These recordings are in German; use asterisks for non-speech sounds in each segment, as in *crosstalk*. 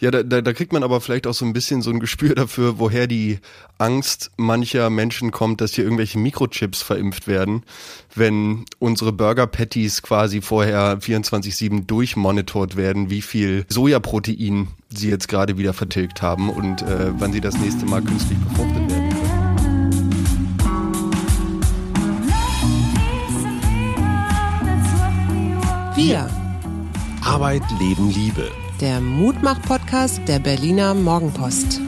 Ja, da, da, da kriegt man aber vielleicht auch so ein bisschen so ein Gespür dafür, woher die Angst mancher Menschen kommt, dass hier irgendwelche Mikrochips verimpft werden, wenn unsere Burger Patties quasi vorher 24-7 durchmonitort werden, wie viel Sojaprotein sie jetzt gerade wieder vertilgt haben und äh, wann sie das nächste Mal künstlich befruchtet werden können. Wir. Arbeit, Leben, Liebe. Der Mutmach-Podcast der Berliner Morgenpost.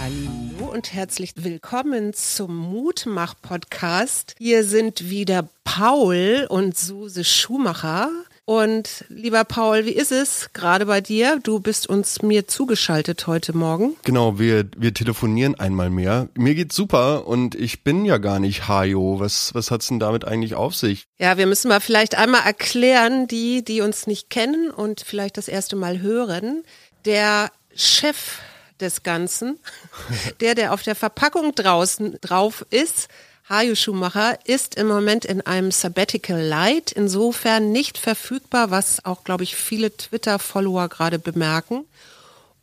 Hallo und herzlich willkommen zum Mutmach-Podcast. Hier sind wieder Paul und Suse Schumacher. Und lieber Paul, wie ist es gerade bei dir? Du bist uns mir zugeschaltet heute Morgen. Genau, wir, wir telefonieren einmal mehr. Mir geht's super und ich bin ja gar nicht Hajo. Was, was hat's denn damit eigentlich auf sich? Ja, wir müssen mal vielleicht einmal erklären, die, die uns nicht kennen und vielleicht das erste Mal hören. Der Chef des Ganzen, *laughs* der, der auf der Verpackung draußen drauf ist, Hajo Schumacher ist im Moment in einem Sabbatical Light, insofern nicht verfügbar, was auch, glaube ich, viele Twitter-Follower gerade bemerken.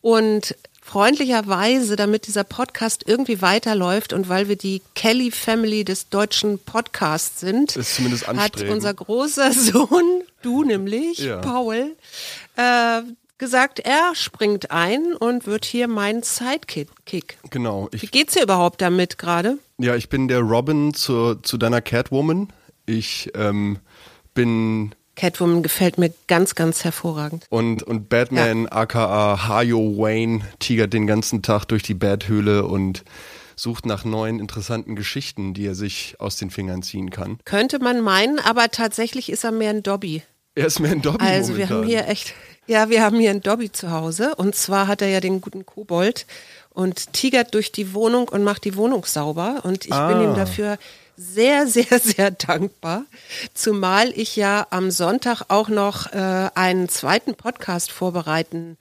Und freundlicherweise, damit dieser Podcast irgendwie weiterläuft und weil wir die Kelly Family des deutschen Podcasts sind, hat unser großer *laughs* Sohn, du nämlich, Ja. Paul, äh, gesagt, er springt ein und wird hier mein Sidekick. Genau. Wie geht's dir überhaupt damit gerade? Ja, ich bin der Robin zu, zu deiner Catwoman. Ich ähm, bin Catwoman gefällt mir ganz, ganz hervorragend. und, und Batman, aka Hajo Wayne, tigert den ganzen Tag durch die Bathöhle und sucht nach neuen interessanten Geschichten, die er sich aus den Fingern ziehen kann. Könnte man meinen, aber tatsächlich ist er mehr ein Dobby. Er ist mehr ein Dobby Also wir momentan. haben hier echt, ja, wir haben hier einen Dobby zu Hause und zwar hat er ja den guten Kobold und tigert durch die Wohnung und macht die Wohnung sauber und ich bin Ah. ihm dafür sehr, *laughs* sehr, sehr dankbar. Zumal ich ja am Sonntag auch noch äh, einen zweiten Podcast vorbereiten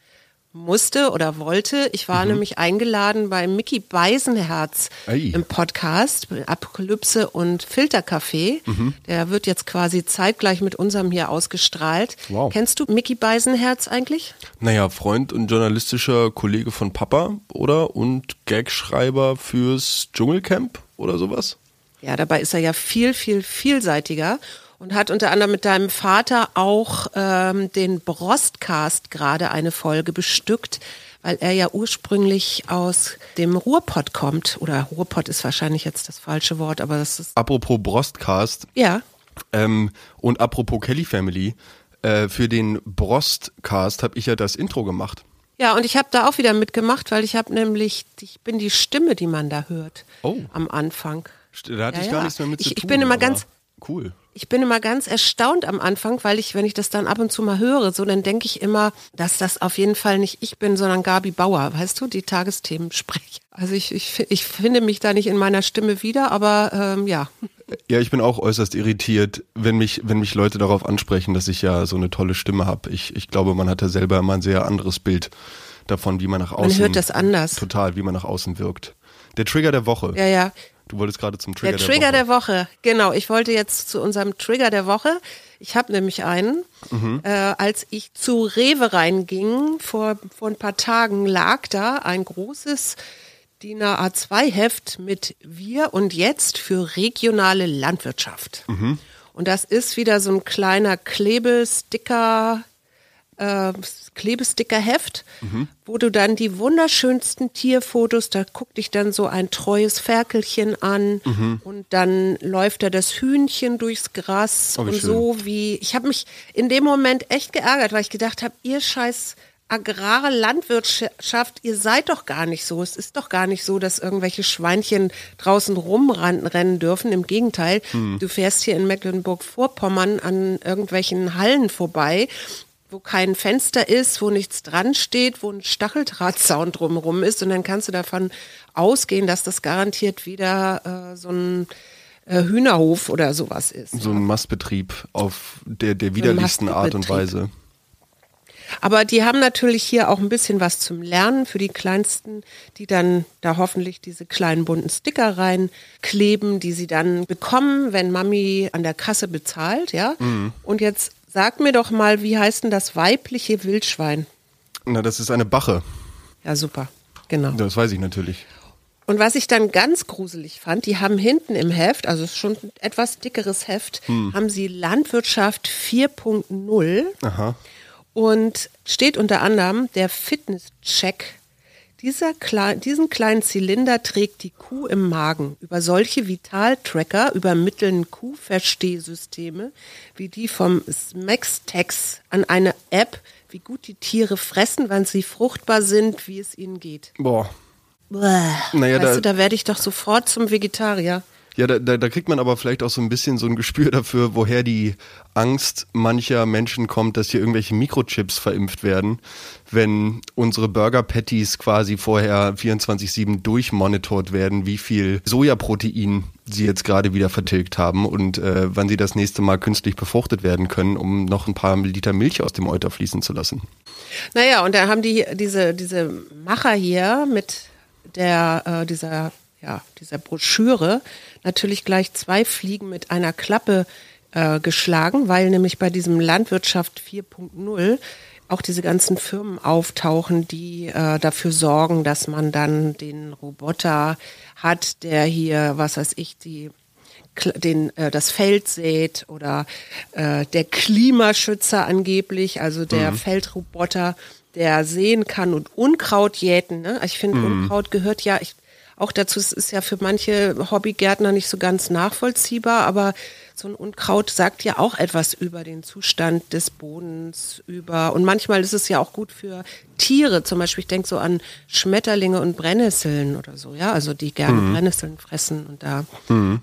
musste oder wollte. Ich war nämlich eingeladen bei Mickey Beisenherz Ei. im Podcast Apokalypse und Filtercafé. Der wird jetzt quasi zeitgleich mit unserem hier ausgestrahlt. Wow. Kennst du Mickey Beisenherz eigentlich? Naja, Freund und journalistischer Kollege von Papa, oder? Und Gagschreiber fürs Dschungelcamp oder sowas? Ja, dabei ist er ja viel, viel vielseitiger und hat unter anderem mit deinem Vater auch ähm, den Brostcast gerade eine Folge bestückt, weil er ja ursprünglich aus dem Ruhrpott kommt. Oder Ruhrpott ist wahrscheinlich jetzt das falsche Wort, aber das ist, Apropos Brostcast ja, ähm, und apropos Kelly Family, äh, für den Brostcast habe ich ja das Intro gemacht. Ja, und ich habe da auch wieder mitgemacht, weil ich habe nämlich, ich bin die Stimme, die man da hört Oh. am Anfang. Da hatte Ja, ich ja. gar nichts mehr mit zu Ich- ich tun. bin immer ganz- Cool. Ich bin immer ganz erstaunt am Anfang, weil ich, wenn ich das dann ab und zu mal höre, so dann denke ich immer, dass das auf jeden Fall nicht ich bin, sondern Gabi Bauer, weißt du, die Tagesthemen spreche. Also ich, ich, ich finde mich da nicht in meiner Stimme wieder, aber ähm, ja. Ja, ich bin auch äußerst irritiert, wenn mich, wenn mich Leute darauf ansprechen, dass ich ja so eine tolle Stimme habe. Ich, ich glaube, man hat ja selber immer ein sehr anderes Bild davon, wie man nach außen. hört das anders. Total, wie man nach außen wirkt. Der Trigger der Woche. Ja, ja. Du wolltest gerade zum Trigger Der Trigger der Woche. der Woche, genau. Ich wollte jetzt zu unserem Trigger der Woche. Ich habe nämlich einen. Mhm. Äh, als ich zu Rewe reinging, vor, vor ein paar Tagen, lag da ein großes DIN A2-Heft mit Wir und Jetzt für regionale Landwirtschaft. Mhm. Und das ist wieder so ein kleiner Klebesticker, äh, Klebestickerheft, wo du dann die wunderschönsten Tierfotos, da guckt dich dann so ein treues Ferkelchen an und dann läuft da das Hühnchen durchs Gras Oh, und schön. so wie, ich habe mich in dem Moment echt geärgert, weil ich gedacht habe, ihr scheiß agrare Landwirtschaft, ihr seid doch gar nicht so. Es ist doch gar nicht so, dass irgendwelche Schweinchen draußen rumrennen dürfen. Im Gegenteil, du fährst hier in Mecklenburg-Vorpommern an irgendwelchen Hallen vorbei, wo kein Fenster ist, wo nichts dran steht, wo ein Stacheldrahtzaun drumherum ist. Und dann kannst du davon ausgehen, dass das garantiert wieder äh, so ein äh, Hühnerhof oder sowas ist. So ein Mastbetrieb auf der, der widerlichsten Art und. Weise. Aber die haben natürlich hier auch ein bisschen was zum Lernen für die Kleinsten, die dann da hoffentlich diese kleinen bunten Sticker reinkleben, die sie dann bekommen, wenn Mami an der Kasse bezahlt, ja. Und jetzt sag mir doch mal, wie heißt denn das weibliche Wildschwein? Na, das ist eine Bache. Ja, super. Genau. Das weiß ich natürlich. Und was ich dann ganz gruselig fand, die haben hinten im Heft, also es ist schon ein etwas dickeres Heft, haben sie Landwirtschaft 4.0 Aha. und steht unter anderem der Fitnesscheck. Dieser klei diesen kleinen Zylinder trägt die Kuh im Magen. Über solche Vitaltracker übermitteln Kuhverstehsysteme wie die vom Smextex an eine App, wie gut die Tiere fressen, wann sie fruchtbar sind, wie es ihnen geht. Boah. Bäh. Naja, weißt da- du, da werde ich doch sofort zum Vegetarier. Ja, da, da, da kriegt man aber vielleicht auch so ein bisschen so ein Gespür dafür, woher die Angst mancher Menschen kommt, dass hier irgendwelche Mikrochips verimpft werden, wenn unsere Burger Patties quasi vorher 24-7 durchmonitort werden, wie viel Sojaprotein sie jetzt gerade wieder vertilgt haben und äh, wann sie das nächste Mal künstlich befruchtet werden können, um noch ein paar Liter Milch aus dem Euter fließen zu lassen. Naja, und da haben die diese, diese Macher hier mit der, äh, dieser, ja, dieser Broschüre natürlich gleich zwei Fliegen mit einer Klappe äh, geschlagen, weil nämlich bei diesem Landwirtschaft 4.0 auch diese ganzen Firmen auftauchen, die äh, dafür sorgen, dass man dann den Roboter hat, der hier, was weiß ich, die den, äh, das Feld sät oder äh, der Klimaschützer angeblich, also der Feldroboter, der sehen kann und Unkraut jäten. Ne? Also Ich finde, Unkraut gehört ja ich, auch dazu, es ist ja für manche Hobbygärtner nicht so ganz nachvollziehbar, aber so ein Unkraut sagt ja auch etwas über den Zustand des Bodens, über und manchmal ist es ja auch gut für Tiere, zum Beispiel, ich denke so an Schmetterlinge und Brennnesseln oder so, ja, also die gerne Brennnesseln fressen und da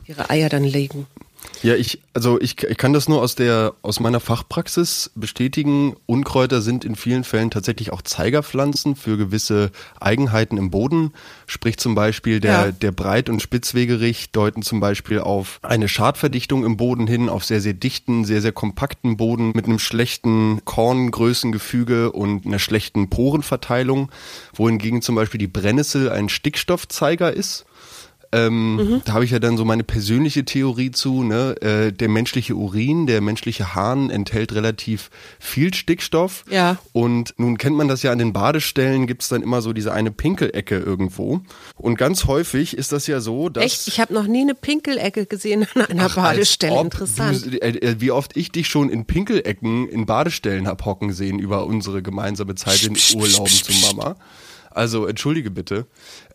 ihre Eier dann legen. Ja, ich, also ich, ich kann das nur aus der, aus meiner Fachpraxis bestätigen. Unkräuter sind in vielen Fällen tatsächlich auch Zeigerpflanzen für gewisse Eigenheiten im Boden. Sprich zum Beispiel der, Ja. der Breit- und Spitzwegerich deuten zum Beispiel auf eine Schadverdichtung im Boden hin, auf sehr, sehr dichten, sehr, sehr kompakten Boden mit einem schlechten Korngrößengefüge und einer schlechten Porenverteilung, wohingegen zum Beispiel die Brennnessel ein Stickstoffzeiger ist. Ähm, Da habe ich ja dann so meine persönliche Theorie zu. Ne? Äh, der menschliche Urin, der menschliche Hahn enthält relativ viel Stickstoff. Ja. Und nun kennt man das ja an den Badestellen, gibt's dann immer so diese eine Pinkelecke irgendwo. Und ganz häufig ist das ja so, dass. Echt? Ich habe noch nie eine Pinkelecke gesehen an einer Ach, Badestelle. Interessant. Du, äh, äh, wie oft ich dich schon in Pinkelecken in Badestellen hab hocken sehen über unsere gemeinsame Zeit in Urlauben zu Mama. Also entschuldige bitte.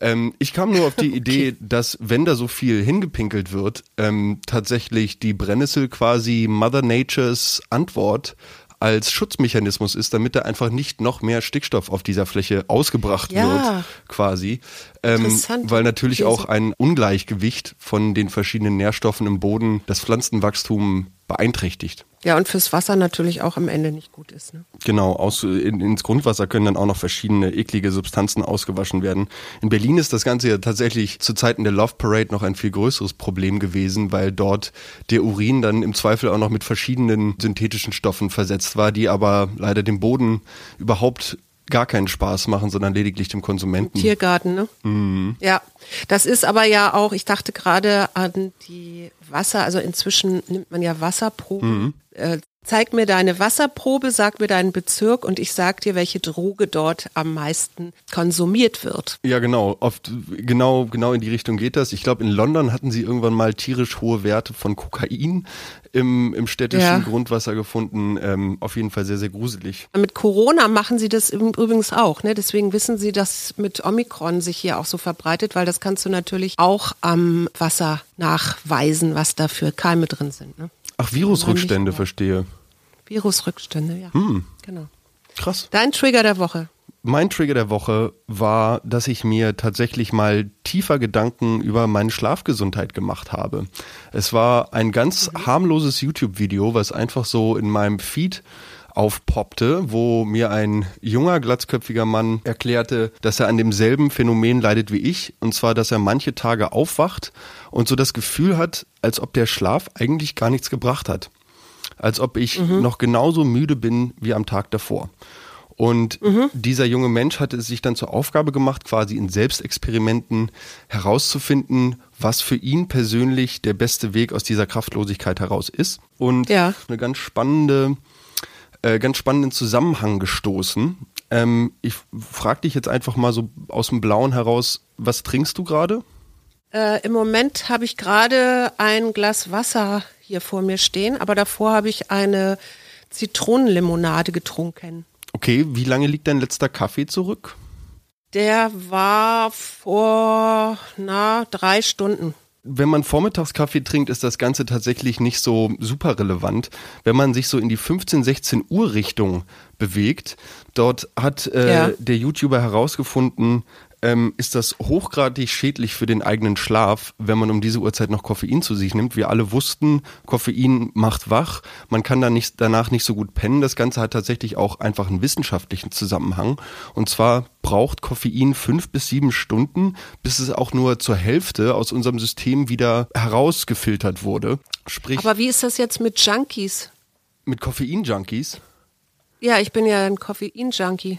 Ähm, ich kam nur auf die *laughs* Idee, dass wenn da so viel hingepinkelt wird, ähm, tatsächlich die Brennnessel quasi Mother Natures Antwort als Schutzmechanismus ist, damit da einfach nicht noch mehr Stickstoff auf dieser Fläche ausgebracht Ja. wird, quasi. Ähm, weil natürlich auch ein Ungleichgewicht von den verschiedenen Nährstoffen im Boden das Pflanzenwachstum beeinträchtigt. Ja, und fürs Wasser natürlich auch am Ende nicht gut ist. Ne? Genau, aus, in, ins Grundwasser können dann auch noch verschiedene eklige Substanzen ausgewaschen werden. In Berlin ist das Ganze ja tatsächlich zu Zeiten der Love Parade noch ein viel größeres Problem gewesen, weil dort der Urin dann im Zweifel auch noch mit verschiedenen synthetischen Stoffen versetzt war, die aber leider dem Boden überhaupt gar keinen Spaß machen, sondern lediglich dem Konsumenten. Tiergarten, ne? Mhm. Ja, das ist aber ja auch, ich dachte gerade an die Wasser, also inzwischen nimmt man ja Wasserproben. Mhm. Äh, zeig mir deine Wasserprobe, sag mir deinen Bezirk und ich sag dir, welche Droge dort am meisten konsumiert wird. Ja, genau. Oft genau, genau in die Richtung geht das. Ich glaube, in London hatten sie irgendwann mal tierisch hohe Werte von Kokain im, im städtischen Ja. Grundwasser gefunden. Ähm, auf jeden Fall sehr, sehr gruselig. Mit Corona machen sie das übrigens auch, ne? Deswegen wissen sie, dass mit Omikron sich hier auch so verbreitet, weil das kannst du natürlich auch am Wasser nachweisen, was da für Keime drin sind. Ne? Ach, Virusrückstände, verstehe. Virusrückstände, ja. Hm. Genau. Krass. Dein Trigger der Woche. Mein Trigger der Woche war, dass ich mir tatsächlich mal tiefer Gedanken über meine Schlafgesundheit gemacht habe. Es war ein ganz harmloses YouTube-Video, was einfach so in meinem Feed aufpoppte, wo mir ein junger, glatzköpfiger Mann erklärte, dass er an demselben Phänomen leidet wie ich, und zwar, dass er manche Tage aufwacht und so das Gefühl hat, als ob der Schlaf eigentlich gar nichts gebracht hat. Als ob ich noch genauso müde bin wie am Tag davor. Und dieser junge Mensch hatte es sich dann zur Aufgabe gemacht, quasi in Selbstexperimenten herauszufinden, was für ihn persönlich der beste Weg aus dieser Kraftlosigkeit heraus ist. Und Ja. eine ganz spannende, äh, ganz spannenden Zusammenhang gestoßen. Ähm, ich frage dich jetzt einfach mal so aus dem Blauen heraus, was trinkst du gerade? Äh, Im Moment habe ich gerade ein Glas Wasser hier vor mir stehen, aber davor habe ich eine Zitronenlimonade getrunken. Okay, wie lange liegt dein letzter Kaffee zurück? Der war vor, na, drei Stunden wenn man Vormittagskaffee trinkt, ist das Ganze tatsächlich nicht so super relevant. Wenn man sich so in die 15, 16 Uhr Richtung bewegt, dort hat äh, ja. der YouTuber herausgefunden, ähm, ist das hochgradig schädlich für den eigenen Schlaf, wenn man um diese Uhrzeit noch Koffein zu sich nimmt. Wir alle wussten, Koffein macht wach. Man kann dann nicht, danach nicht so gut pennen. Das Ganze hat tatsächlich auch einfach einen wissenschaftlichen Zusammenhang. Und zwar braucht Koffein fünf bis sieben Stunden, bis es auch nur zur Hälfte aus unserem System wieder herausgefiltert wurde. Sprich. Aber wie ist das jetzt mit Junkies? Mit Koffein-Junkies? Ja, ich bin ja ein Koffein-Junkie.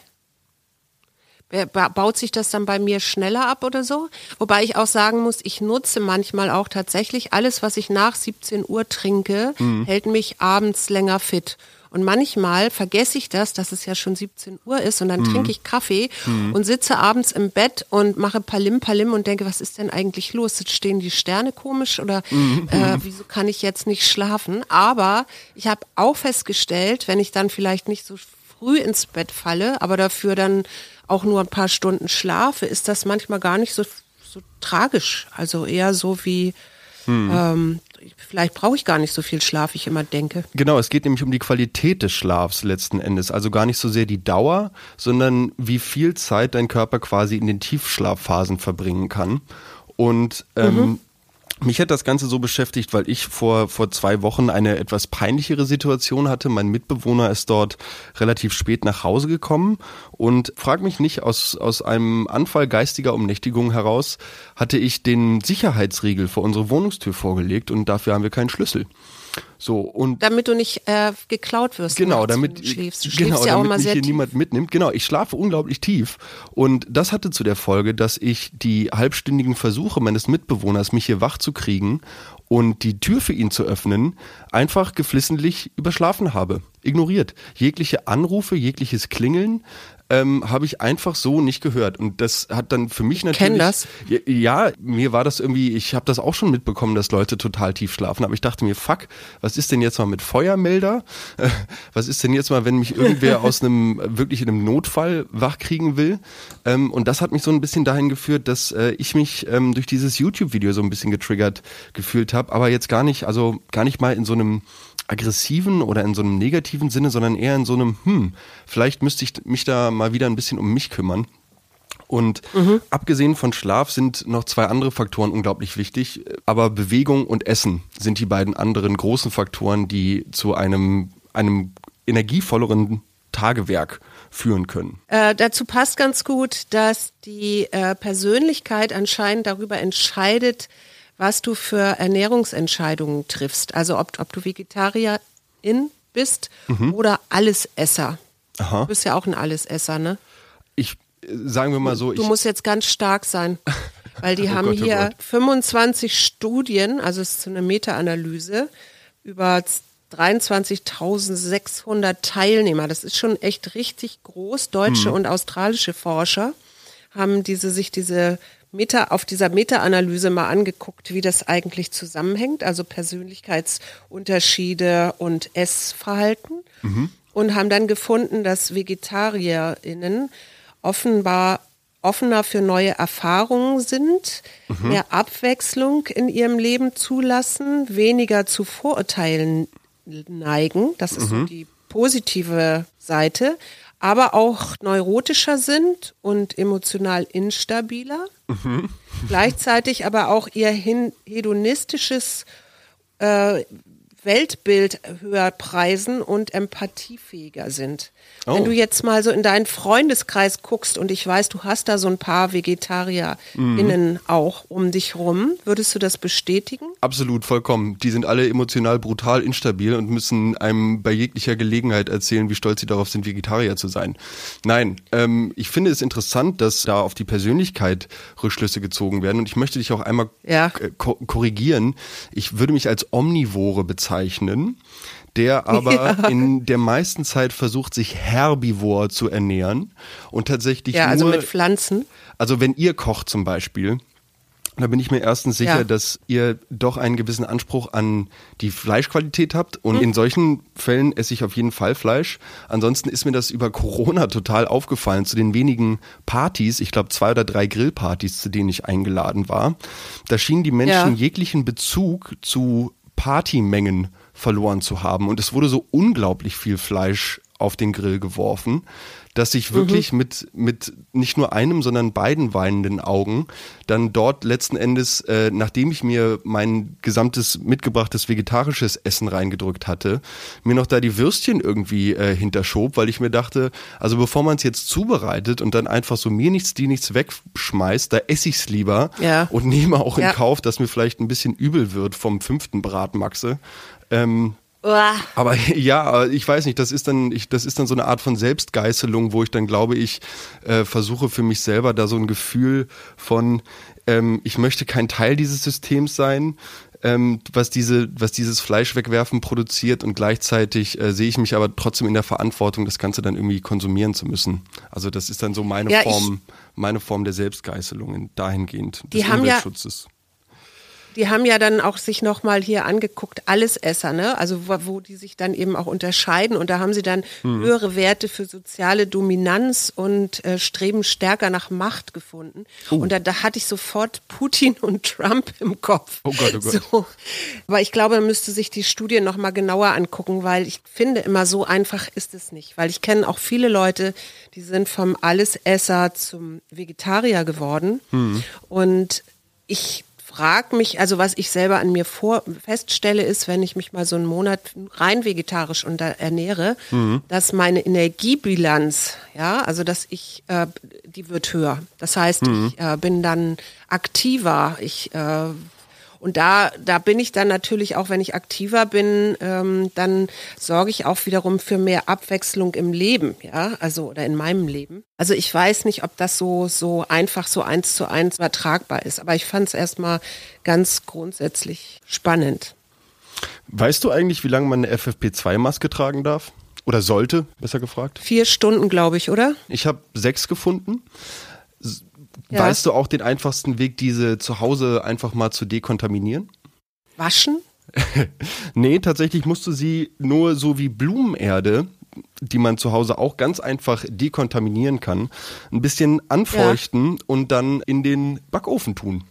Baut sich das dann bei mir schneller ab oder so? Wobei ich auch sagen muss, ich nutze manchmal auch tatsächlich alles, was ich nach 17 Uhr trinke, mhm. hält mich abends länger fit. Und manchmal vergesse ich das, dass es ja schon 17 Uhr ist und dann mhm. trinke ich Kaffee mhm. und sitze abends im Bett und mache Palim Palim und denke, was ist denn eigentlich los? Jetzt stehen die Sterne komisch oder mhm. äh, wieso kann ich jetzt nicht schlafen? Aber ich habe auch festgestellt, wenn ich dann vielleicht nicht so früh ins Bett falle, aber dafür dann auch nur ein paar Stunden schlafe, ist das manchmal gar nicht so, so tragisch. Also eher so wie, hm. ähm, vielleicht brauche ich gar nicht so viel Schlaf, ich immer denke. Genau, es geht nämlich um die Qualität des Schlafs letzten Endes. Also gar nicht so sehr die Dauer, sondern wie viel Zeit dein Körper quasi in den Tiefschlafphasen verbringen kann. Und ähm, mhm. Mich hat das Ganze so beschäftigt, weil ich vor, vor zwei Wochen eine etwas peinlichere Situation hatte. Mein Mitbewohner ist dort relativ spät nach Hause gekommen und frag mich nicht, aus, aus einem Anfall geistiger Umnächtigung heraus hatte ich den Sicherheitsriegel vor unsere Wohnungstür vorgelegt und dafür haben wir keinen Schlüssel. So, und damit du nicht äh, geklaut wirst. Genau, damit, du schläfst. Du genau, ja damit mich hier tief. niemand mitnimmt. Genau, ich schlafe unglaublich tief. Und das hatte zu der Folge, dass ich die halbstündigen Versuche meines Mitbewohners, mich hier wach zu kriegen und die Tür für ihn zu öffnen, einfach geflissentlich überschlafen habe. Ignoriert. Jegliche Anrufe, jegliches Klingeln, ähm, habe ich einfach so nicht gehört. Und das hat dann für mich natürlich. Kenn das? Ja, ja, mir war das irgendwie, ich habe das auch schon mitbekommen, dass Leute total tief schlafen. Aber ich dachte mir, fuck, was ist denn jetzt mal mit Feuermelder? *laughs* was ist denn jetzt mal, wenn mich irgendwer *laughs* aus einem, wirklich in einem Notfall wachkriegen will? Ähm, und das hat mich so ein bisschen dahin geführt, dass äh, ich mich ähm, durch dieses YouTube-Video so ein bisschen getriggert gefühlt habe, aber jetzt gar nicht, also gar nicht mal in so einem aggressiven oder in so einem negativen Sinne, sondern eher in so einem, hm, vielleicht müsste ich mich da mal wieder ein bisschen um mich kümmern. Und mhm. abgesehen von Schlaf sind noch zwei andere Faktoren unglaublich wichtig, aber Bewegung und Essen sind die beiden anderen großen Faktoren, die zu einem, einem energievolleren Tagewerk führen können. Äh, dazu passt ganz gut, dass die äh, Persönlichkeit anscheinend darüber entscheidet, was du für Ernährungsentscheidungen triffst. Also ob, ob du Vegetarierin bist mhm. oder Allesesser. Aha. Du bist ja auch ein Allesesser, ne? Ich, äh, sagen wir mal so. Du musst jetzt ganz stark sein. *laughs* Weil die oh haben Gott, oh hier oh 25 Studien, also es ist so eine Meta-Analyse, über 23.600 Teilnehmer. Das ist schon echt richtig groß. Deutsche hm. und australische Forscher haben diese, sich diese Meta, auf dieser Meta-Analyse mal angeguckt, wie das eigentlich zusammenhängt, also Persönlichkeitsunterschiede und Essverhalten. Mhm. Und haben dann gefunden, dass VegetarierInnen offenbar offener für neue Erfahrungen sind, mhm. mehr Abwechslung in ihrem Leben zulassen, weniger zu Vorurteilen neigen. Das ist mhm. so die positive Seite aber auch neurotischer sind und emotional instabiler. Mhm. Gleichzeitig aber auch ihr hedonistisches äh, Weltbild höher preisen und empathiefähiger sind. Oh. Wenn du jetzt mal so in deinen Freundeskreis guckst und ich weiß, du hast da so ein paar VegetarierInnen mhm. auch um dich rum, würdest du das bestätigen? Absolut, vollkommen. Die sind alle emotional brutal instabil und müssen einem bei jeglicher Gelegenheit erzählen, wie stolz sie darauf sind, Vegetarier zu sein. Nein, ähm, ich finde es interessant, dass da auf die Persönlichkeit Rückschlüsse gezogen werden und ich möchte dich auch einmal ja. korrigieren. Ich würde mich als Omnivore bezeichnen bezeichnen. der *laughs* aber ja. in der meisten Zeit versucht, sich herbivor zu ernähren und tatsächlich ja, also nur, mit Pflanzen. Also wenn ihr kocht zum Beispiel, da bin ich mir erstens sicher, ja. dass ihr doch einen gewissen Anspruch an die Fleischqualität habt. Und mhm. in solchen Fällen esse ich auf jeden Fall Fleisch. Ansonsten ist mir das über Corona total aufgefallen. Zu den wenigen Partys, ich glaube zwei oder drei Grillpartys, zu denen ich eingeladen war, da schienen die Menschen ja. jeglichen Bezug zu Partymengen verloren zu haben. Und es wurde so unglaublich viel Fleisch auf den Grill geworfen, dass ich wirklich mhm. mit, mit nicht nur einem, sondern beiden weinenden Augen dann dort letzten Endes, äh, nachdem ich mir mein gesamtes mitgebrachtes vegetarisches Essen reingedrückt hatte, mir noch da die Würstchen irgendwie äh, hinterschob, weil ich mir dachte, also bevor man es jetzt zubereitet und dann einfach so mir nichts, die nichts wegschmeißt, da esse ich es lieber ja. und nehme auch in ja. Kauf, dass mir vielleicht ein bisschen übel wird vom fünften Bratmaxe. Ähm, aber *laughs* ja, ich weiß nicht, das ist dann, ich, das ist dann so eine Art von Selbstgeißelung, wo ich dann glaube ich äh, versuche für mich selber da so ein Gefühl von, ähm, ich möchte kein Teil dieses Systems sein, ähm, was diese, was dieses Fleisch wegwerfen produziert und gleichzeitig äh, sehe ich mich aber trotzdem in der Verantwortung, das Ganze dann irgendwie konsumieren zu müssen. Also das ist dann so meine ja, Form, meine Form der Selbstgeißelung dahingehend des die haben Umweltschutzes. Ja die haben ja dann auch sich nochmal hier angeguckt, Allesesser, ne? Also wo, wo, die sich dann eben auch unterscheiden und da haben sie dann mhm. höhere Werte für soziale Dominanz und äh, streben stärker nach Macht gefunden. Oh. Und da, da, hatte ich sofort Putin *laughs* und Trump im Kopf. Oh Gott, oh Gott. So. Aber ich glaube, man müsste sich die Studie nochmal genauer angucken, weil ich finde immer so einfach ist es nicht. Weil ich kenne auch viele Leute, die sind vom Allesesser zum Vegetarier geworden. Mhm. Und ich frage mich, also was ich selber an mir vor, feststelle, ist, wenn ich mich mal so einen Monat rein vegetarisch unter, ernähre, mhm. dass meine Energiebilanz, ja, also dass ich, äh, die wird höher. Das heißt, mhm. ich äh, bin dann aktiver, ich äh, und da, da bin ich dann natürlich auch, wenn ich aktiver bin, ähm, dann sorge ich auch wiederum für mehr Abwechslung im Leben, ja, also oder in meinem Leben. Also ich weiß nicht, ob das so, so einfach so eins zu eins übertragbar ist, aber ich fand es erstmal ganz grundsätzlich spannend. Weißt du eigentlich, wie lange man eine FFP2-Maske tragen darf? Oder sollte, besser gefragt? Vier Stunden, glaube ich, oder? Ich habe sechs gefunden. Ja. Weißt du auch den einfachsten Weg, diese zu Hause einfach mal zu dekontaminieren? Waschen? *laughs* nee, tatsächlich musst du sie nur so wie Blumenerde, die man zu Hause auch ganz einfach dekontaminieren kann, ein bisschen anfeuchten ja. und dann in den Backofen tun.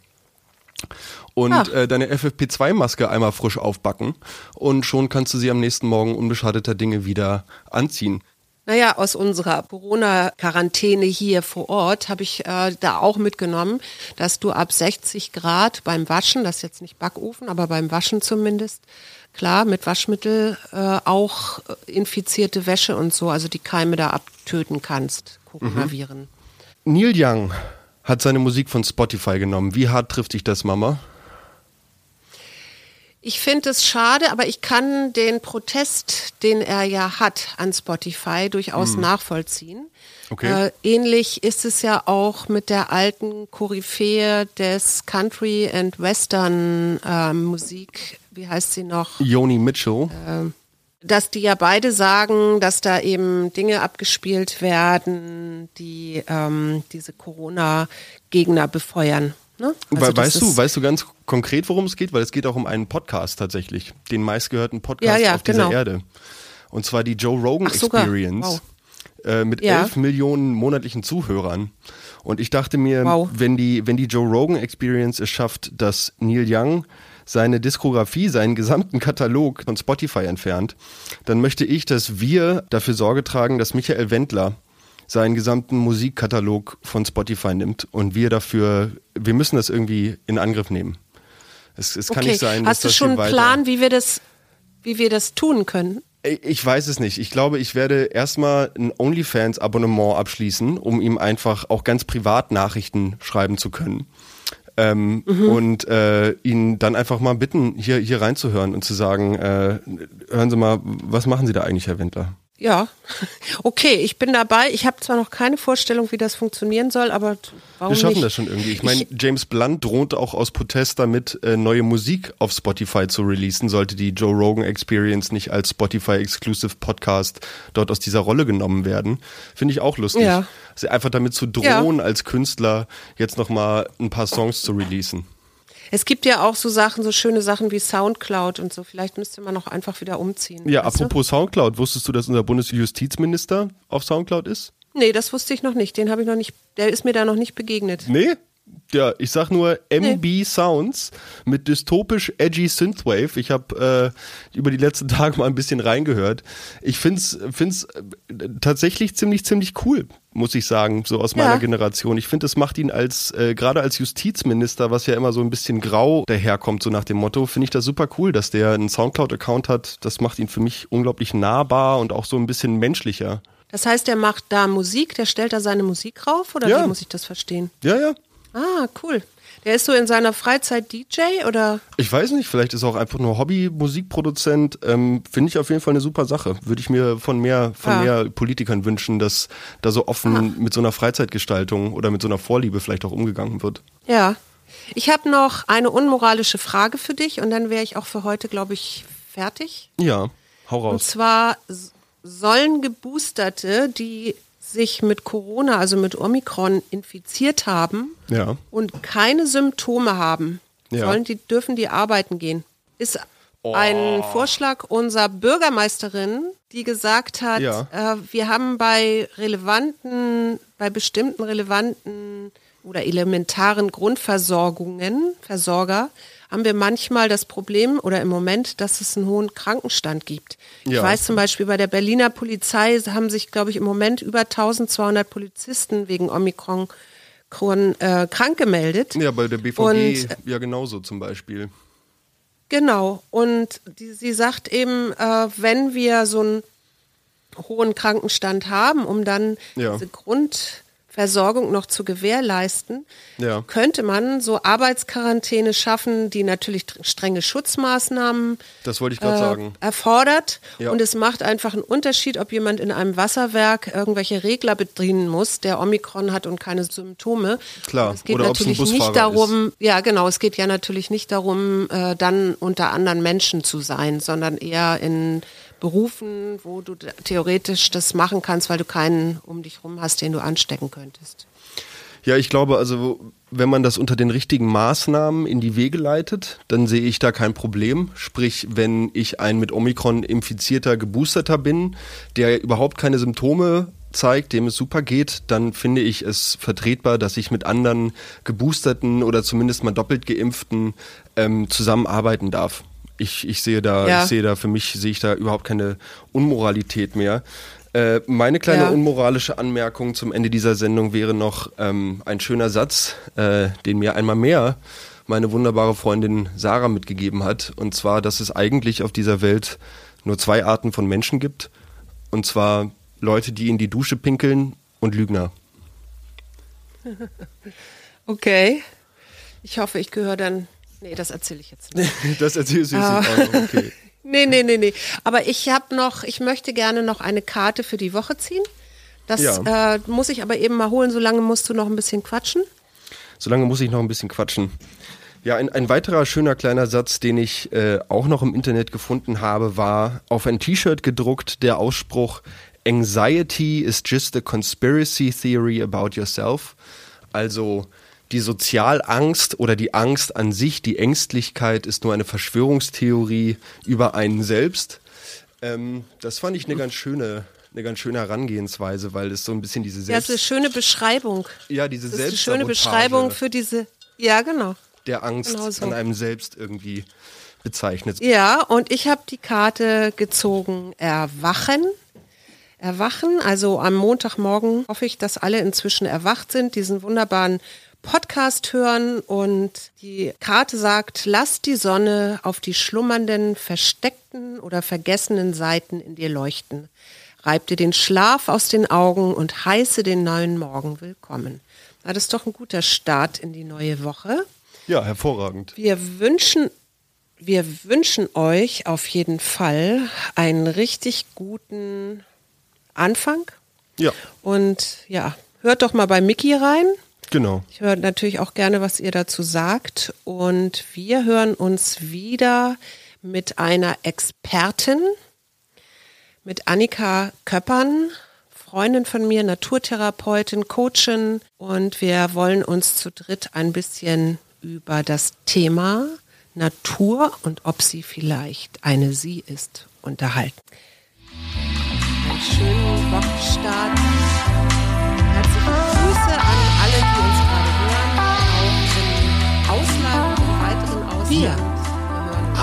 Und äh, deine FFP2-Maske einmal frisch aufbacken und schon kannst du sie am nächsten Morgen unbeschadeter Dinge wieder anziehen. Naja, aus unserer Corona-Quarantäne hier vor Ort habe ich äh, da auch mitgenommen, dass du ab 60 Grad beim Waschen, das ist jetzt nicht Backofen, aber beim Waschen zumindest, klar, mit Waschmittel äh, auch infizierte Wäsche und so, also die Keime da abtöten kannst, Coronaviren. Mhm. Neil Young hat seine Musik von Spotify genommen. Wie hart trifft dich das, Mama? Ich finde es schade, aber ich kann den Protest, den er ja hat an Spotify, durchaus hm. nachvollziehen. Okay. Äh, ähnlich ist es ja auch mit der alten Koryphäe des Country and Western äh, Musik. Wie heißt sie noch? Joni Mitchell. Äh, dass die ja beide sagen, dass da eben Dinge abgespielt werden, die ähm, diese Corona-Gegner befeuern. Ne? Also weißt du, weißt du ganz konkret, worum es geht? Weil es geht auch um einen Podcast tatsächlich, den meistgehörten Podcast ja, ja, auf dieser genau. Erde. Und zwar die Joe Rogan Ach, Experience wow. äh, mit ja. 11 Millionen monatlichen Zuhörern. Und ich dachte mir, wow. wenn die, wenn die Joe Rogan Experience es schafft, dass Neil Young seine Diskografie, seinen gesamten Katalog von Spotify entfernt, dann möchte ich, dass wir dafür Sorge tragen, dass Michael Wendler seinen gesamten Musikkatalog von Spotify nimmt und wir dafür, wir müssen das irgendwie in Angriff nehmen. Es, es kann okay. nicht sein, Hast dass du schon einen Plan, wie wir das, wie wir das tun können? Ich weiß es nicht. Ich glaube, ich werde erstmal ein OnlyFans-Abonnement abschließen, um ihm einfach auch ganz privat Nachrichten schreiben zu können. Ähm, mhm. Und äh, ihn dann einfach mal bitten, hier, hier reinzuhören und zu sagen, äh, hören Sie mal, was machen Sie da eigentlich, Herr Wendler? Ja, *laughs* okay, ich bin dabei. Ich habe zwar noch keine Vorstellung, wie das funktionieren soll, aber warum Wir schaffen nicht? das schon irgendwie. Ich meine, James Blunt droht auch aus Protest damit, äh, neue Musik auf Spotify zu releasen, sollte die Joe Rogan Experience nicht als Spotify-Exclusive Podcast dort aus dieser Rolle genommen werden. Finde ich auch lustig. Ja. Also einfach damit zu drohen, als Künstler jetzt nochmal ein paar Songs zu releasen. Es gibt ja auch so Sachen, so schöne Sachen wie Soundcloud und so. Vielleicht müsste man auch einfach wieder umziehen. Ja, weißt du? apropos Soundcloud, wusstest du, dass unser Bundesjustizminister auf Soundcloud ist? Nee, das wusste ich noch nicht. Den habe ich noch nicht, der ist mir da noch nicht begegnet. Nee? Ja, ich sag nur MB Sounds mit dystopisch edgy Synthwave. Ich habe äh, über die letzten *laughs* Tage mal ein bisschen reingehört. Ich find's find's äh, tatsächlich ziemlich ziemlich cool, muss ich sagen, so aus meiner Ja. Generation. Ich finde, das macht ihn als äh, gerade als Justizminister, was ja immer so ein bisschen grau daherkommt, so nach dem Motto, finde ich das super cool, dass der einen Soundcloud-Account hat. Das macht ihn für mich unglaublich nahbar und auch so ein bisschen menschlicher. Das heißt, der macht da Musik, der stellt da seine Musik rauf oder Ja. wie muss ich das verstehen? Ja, ja. Ah, cool. Der ist so in seiner Freizeit DJ oder? Ich weiß nicht, vielleicht ist er auch einfach nur Hobby-Musikproduzent. Ähm, Finde ich auf jeden Fall eine super Sache. Würde ich mir von mehr, von Ja. mehr Politikern wünschen, dass da so offen mit so einer Freizeitgestaltung oder mit so einer Vorliebe vielleicht auch umgegangen wird. Ja. Ich habe noch eine unmoralische Frage für dich und dann wäre ich auch für heute, glaube ich, fertig. Ja, hau Und raus. zwar s- sollen Geboosterte, die sich mit Corona, also mit Omikron infiziert haben Ja. und keine Symptome haben, Ja. sollen die, dürfen die arbeiten gehen. Ist ein Vorschlag unserer Bürgermeisterin, die gesagt hat, Ja. äh, wir haben bei relevanten, bei bestimmten relevanten oder elementaren Grundversorgungen, Versorger, haben wir manchmal das Problem oder im Moment, dass es einen hohen Krankenstand gibt. Ich Ja. weiß zum Beispiel, bei der Berliner Polizei haben sich, glaube ich, im Moment über 1200 Polizisten wegen Omikron Kron, äh, krank gemeldet. Ja, bei der BVG Und, äh, ja genauso zum Beispiel. Genau. Und die, sie sagt eben, äh, wenn wir so einen hohen Krankenstand haben, um dann Ja. diese Grundversorgung noch zu gewährleisten, Ja. könnte man so Arbeitsquarantäne schaffen, die natürlich tr- strenge Schutzmaßnahmen äh, erfordert. Ja. Und es macht einfach einen Unterschied, ob jemand in einem Wasserwerk irgendwelche Regler bedienen muss, der Omikron hat und keine Symptome. Klar. Es geht Oder natürlich nicht darum, ja genau, es geht ja natürlich nicht darum, äh, dann unter anderen Menschen zu sein, sondern eher in Berufen, wo du theoretisch das machen kannst, weil du keinen um dich rum hast, den du anstecken könntest. Ja, ich glaube, also wenn man das unter den richtigen Maßnahmen in die Wege leitet, dann sehe ich da kein Problem. Sprich, wenn ich ein mit Omikron infizierter, geboosterter bin, der überhaupt keine Symptome zeigt, dem es super geht, dann finde ich es vertretbar, dass ich mit anderen geboosterten oder zumindest mal doppelt geimpften ähm, zusammenarbeiten darf. Ich, ich sehe da, Ja. ich sehe da für mich sehe ich da überhaupt keine Unmoralität mehr. Äh, meine kleine Ja. unmoralische Anmerkung zum Ende dieser Sendung wäre noch ähm, ein schöner Satz, äh, den mir einmal mehr meine wunderbare Freundin Sarah mitgegeben hat. Und zwar, dass es eigentlich auf dieser Welt nur zwei Arten von Menschen gibt. Und zwar Leute, die in die Dusche pinkeln und Lügner. *laughs* Okay. Ich hoffe, ich gehöre dann. Nee, das erzähle ich jetzt nicht. *laughs* Das erzählst du jetzt Ah. nicht auch noch. Okay. *laughs* Nee, nee, nee, nee. Aber ich habe noch, ich möchte gerne noch eine Karte für die Woche ziehen. Das Ja. äh, muss ich aber eben mal holen, solange musst du noch ein bisschen quatschen. Solange muss ich noch ein bisschen quatschen. Ja, ein, ein weiterer schöner kleiner Satz, den ich äh, auch noch im Internet gefunden habe, war auf ein T-Shirt gedruckt der Ausspruch Anxiety is just a conspiracy theory about yourself. Also die Sozialangst oder die Angst an sich, die Ängstlichkeit ist nur eine Verschwörungstheorie über einen selbst. Ähm, das fand ich eine ganz schöne, eine ganz schöne Herangehensweise, weil es so ein bisschen diese Ja, Selbst das ist eine schöne Beschreibung. ja, diese Das ist eine schöne Beschreibung für diese. Ja, genau. der Angst Genau so. an einem selbst irgendwie bezeichnet. Ja, und ich habe die Karte gezogen Erwachen. Erwachen, also am Montagmorgen hoffe ich, dass alle inzwischen erwacht sind, diesen wunderbaren Podcast hören und die Karte sagt, lass die Sonne auf die schlummernden, versteckten oder vergessenen Seiten in dir leuchten. Reib dir den Schlaf aus den Augen und heiße den neuen Morgen willkommen. Na, das ist doch ein guter Start in die neue Woche. Ja, hervorragend. Wir wünschen, wir wünschen euch auf jeden Fall einen richtig guten Anfang. Ja, Und ja, hört doch mal bei Mickey rein. Genau. Ich höre natürlich auch gerne, was ihr dazu sagt. Und wir hören uns wieder mit einer Expertin, mit Annika Köppern, Freundin von mir, Naturtherapeutin, Coachin. Und wir wollen uns zu dritt ein bisschen über das Thema Natur und ob sie vielleicht eine Sie ist unterhalten. Schönen Wochenstart.